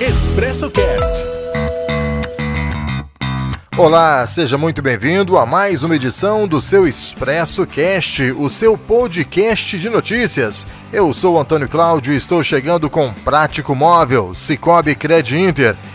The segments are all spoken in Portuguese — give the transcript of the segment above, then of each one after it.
Expresso Cast. Olá, seja muito bem-vindo a mais uma edição do seu Expresso Cast, o seu podcast de notícias. Eu sou Antônio Cláudio e estou chegando com Prático Móvel, Cicobi Cred Inter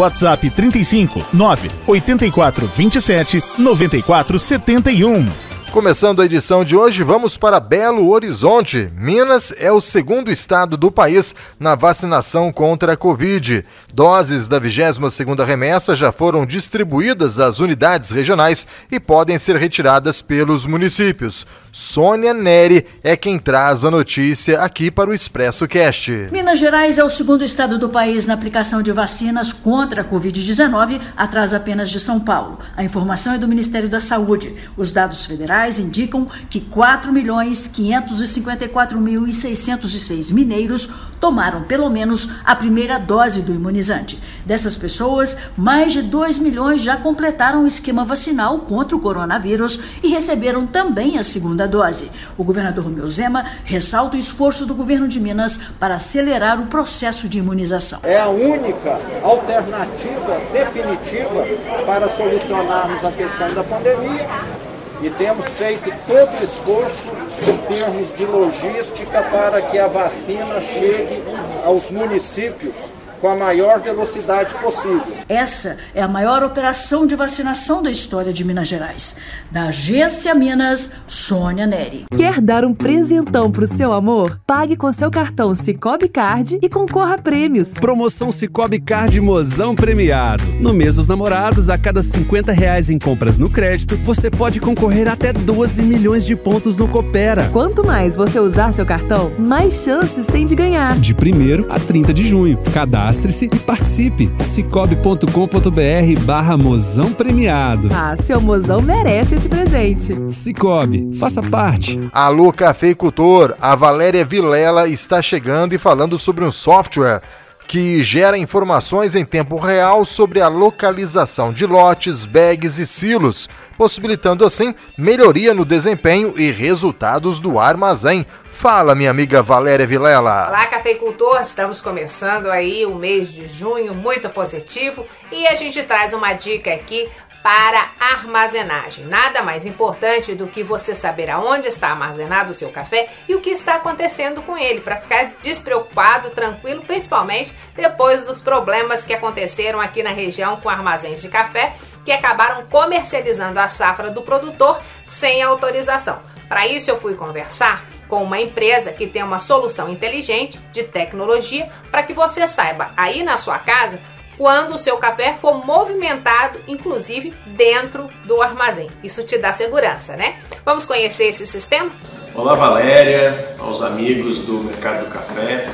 WhatsApp 35 9 84 27 94 71. Começando a edição de hoje, vamos para Belo Horizonte. Minas é o segundo estado do país na vacinação contra a Covid. Doses da 22ª remessa já foram distribuídas às unidades regionais e podem ser retiradas pelos municípios. Sônia Neri é quem traz a notícia aqui para o Expresso Cast. Minas Gerais é o segundo estado do país na aplicação de vacinas contra a Covid-19, atrás apenas de São Paulo. A informação é do Ministério da Saúde. Os dados federais indicam que 4.554.606 mineiros tomaram pelo menos a primeira dose do imunizante. Dessas pessoas, mais de 2 milhões já completaram o esquema vacinal contra o coronavírus e receberam também a segunda dose. O governador Romeu Zema ressalta o esforço do governo de Minas para acelerar o processo de imunização. É a única alternativa definitiva para solucionarmos a questão da pandemia e temos feito todo o esforço em termos de logística para que a vacina chegue aos municípios com a maior velocidade possível. Essa é a maior operação de vacinação da história de Minas Gerais. Da Agência Minas, Sônia Neri. Quer dar um presentão pro seu amor? Pague com seu cartão Cicobi Card e concorra a prêmios. Promoção Cicobi Card Mozão Premiado. No mês dos namorados, a cada 50 reais em compras no crédito, você pode concorrer até 12 milhões de pontos no Coopera. Quanto mais você usar seu cartão, mais chances tem de ganhar. De 1 a 30 de junho. Cadastro Cadastre-se e participe. cicobi.com.br barra mozão premiado. Ah, seu mozão merece esse presente. Cicobi, faça parte. Alô Cafeicultor, a Valéria Vilela está chegando e falando sobre um software que gera informações em tempo real sobre a localização de lotes, bags e silos, possibilitando assim melhoria no desempenho e resultados do armazém. Fala, minha amiga Valéria Vilela. Olá, cafeicultor. Estamos começando aí o mês de junho muito positivo e a gente traz uma dica aqui para armazenagem. Nada mais importante do que você saber aonde está armazenado o seu café e o que está acontecendo com ele, para ficar despreocupado, tranquilo, principalmente depois dos problemas que aconteceram aqui na região com armazéns de café que acabaram comercializando a safra do produtor sem autorização. Para isso, eu fui conversar com uma empresa que tem uma solução inteligente de tecnologia para que você saiba aí na sua casa quando o seu café for movimentado, inclusive dentro do armazém. Isso te dá segurança, né? Vamos conhecer esse sistema? Olá, Valéria, aos amigos do Mercado do Café.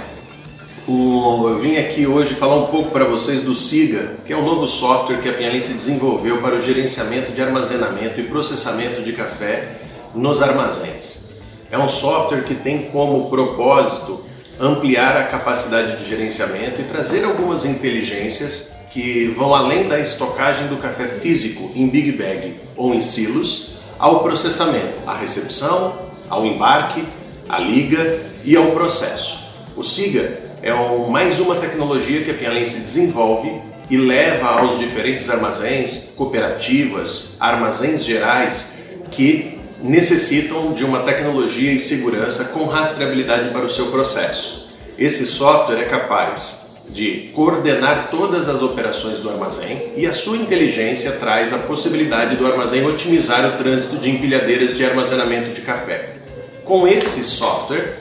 O, eu vim aqui hoje falar um pouco para vocês do SIGA, que é um novo software que a Pinhalense desenvolveu para o gerenciamento de armazenamento e processamento de café nos armazéns. É um software que tem como propósito ampliar a capacidade de gerenciamento e trazer algumas inteligências que vão além da estocagem do café físico em big bag ou em silos ao processamento, à recepção, ao embarque, à liga e ao processo. O SIGA é mais uma tecnologia que a Pinhalense desenvolve e leva aos diferentes armazéns, cooperativas, armazéns gerais que necessitam de uma tecnologia e segurança com rastreabilidade para o seu processo. Esse software é capaz de coordenar todas as operações do armazém e a sua inteligência traz a possibilidade do armazém otimizar o trânsito de empilhadeiras de armazenamento de café. Com esse software,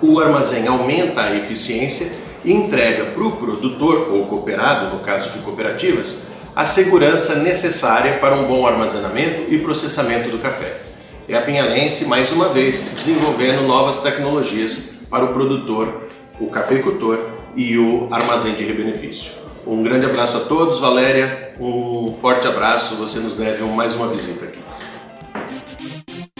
o armazém aumenta a eficiência e entrega para o produtor ou cooperado, no caso de cooperativas, a segurança necessária para um bom armazenamento e processamento do café é a Pinhalense, mais uma vez, desenvolvendo novas tecnologias para o produtor, o cafeicultor e o armazém de rebenefício. Um grande abraço a todos, Valéria. Um forte abraço. Você nos deve mais uma visita aqui.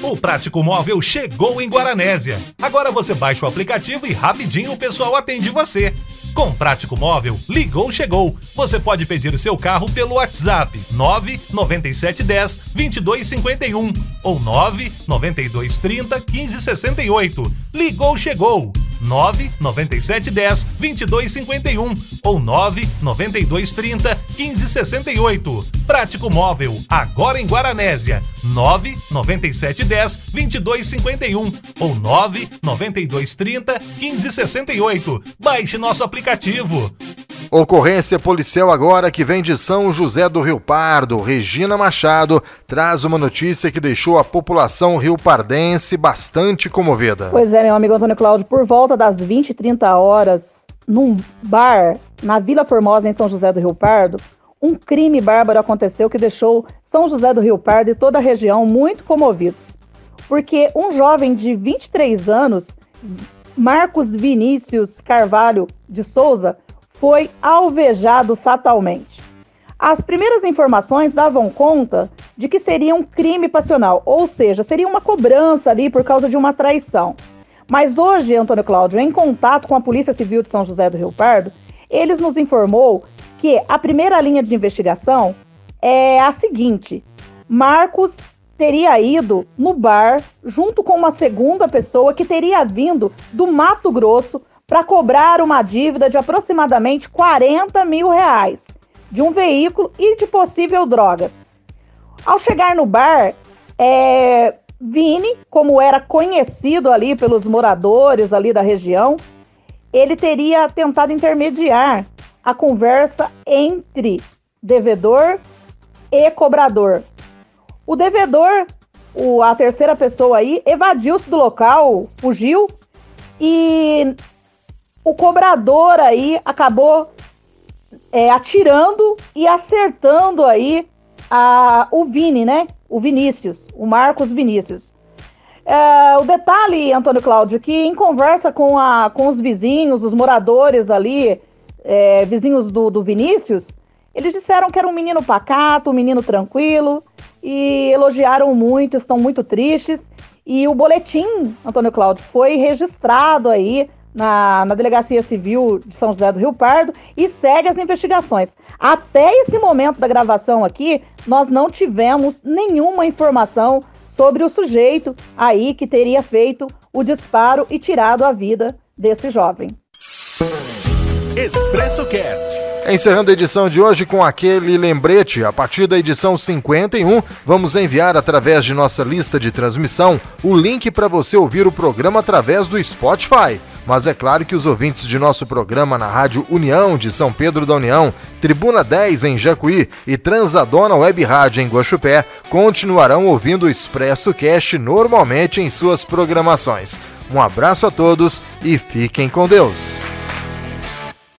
O Prático Móvel chegou em Guaranésia. Agora você baixa o aplicativo e rapidinho o pessoal atende você. Com Prático Móvel, ligou, chegou. Você pode pedir seu carro pelo WhatsApp 99710 2251 ou 99230 1568. Ligou, chegou. 99710 2251 ou 99230 1568. Prático Móvel, agora em Guaranésia. 99710 2251 ou 99230 1568. Baixe nosso aplicativo. Ocorrência policial agora que vem de São José do Rio Pardo. Regina Machado traz uma notícia que deixou a população rio-pardense bastante comovida. Pois é, meu amigo Antônio Cláudio, por volta das 20 e 30 horas, num bar na Vila Formosa, em São José do Rio Pardo, um crime bárbaro aconteceu que deixou São José do Rio Pardo e toda a região muito comovidos. Porque um jovem de 23 anos, Marcos Vinícius Carvalho de Souza, foi alvejado fatalmente. As primeiras informações davam conta de que seria um crime passional, ou seja, seria uma cobrança ali por causa de uma traição. Mas hoje, Antônio Cláudio, em contato com a Polícia Civil de São José do Rio Pardo, eles nos informou que a primeira linha de investigação é a seguinte: Marcos teria ido no bar junto com uma segunda pessoa que teria vindo do Mato Grosso para cobrar uma dívida de aproximadamente 40 mil reais de um veículo e de possível drogas. Ao chegar no bar, é, Vini, como era conhecido ali pelos moradores ali da região, ele teria tentado intermediar a conversa entre devedor e cobrador. O devedor, o, a terceira pessoa aí, evadiu-se do local, fugiu e o cobrador aí acabou é, atirando e acertando aí a, o Vini, né? O Vinícius, o Marcos Vinícius. É, o detalhe, Antônio Cláudio, que em conversa com, a, com os vizinhos, os moradores ali, é, vizinhos do, do Vinícius, eles disseram que era um menino pacato, um menino tranquilo, e elogiaram muito, estão muito tristes. E o boletim, Antônio Cláudio, foi registrado aí na, na Delegacia Civil de São José do Rio Pardo e segue as investigações. Até esse momento da gravação aqui, nós não tivemos nenhuma informação sobre o sujeito aí que teria feito o disparo e tirado a vida desse jovem. Expresso Cast. Encerrando a edição de hoje com aquele lembrete, a partir da edição 51, vamos enviar através de nossa lista de transmissão o link para você ouvir o programa através do Spotify. Mas é claro que os ouvintes de nosso programa na Rádio União de São Pedro da União, Tribuna 10 em Jacuí e Transadona Web Rádio em Guaxupé continuarão ouvindo o Expresso Cast normalmente em suas programações. Um abraço a todos e fiquem com Deus.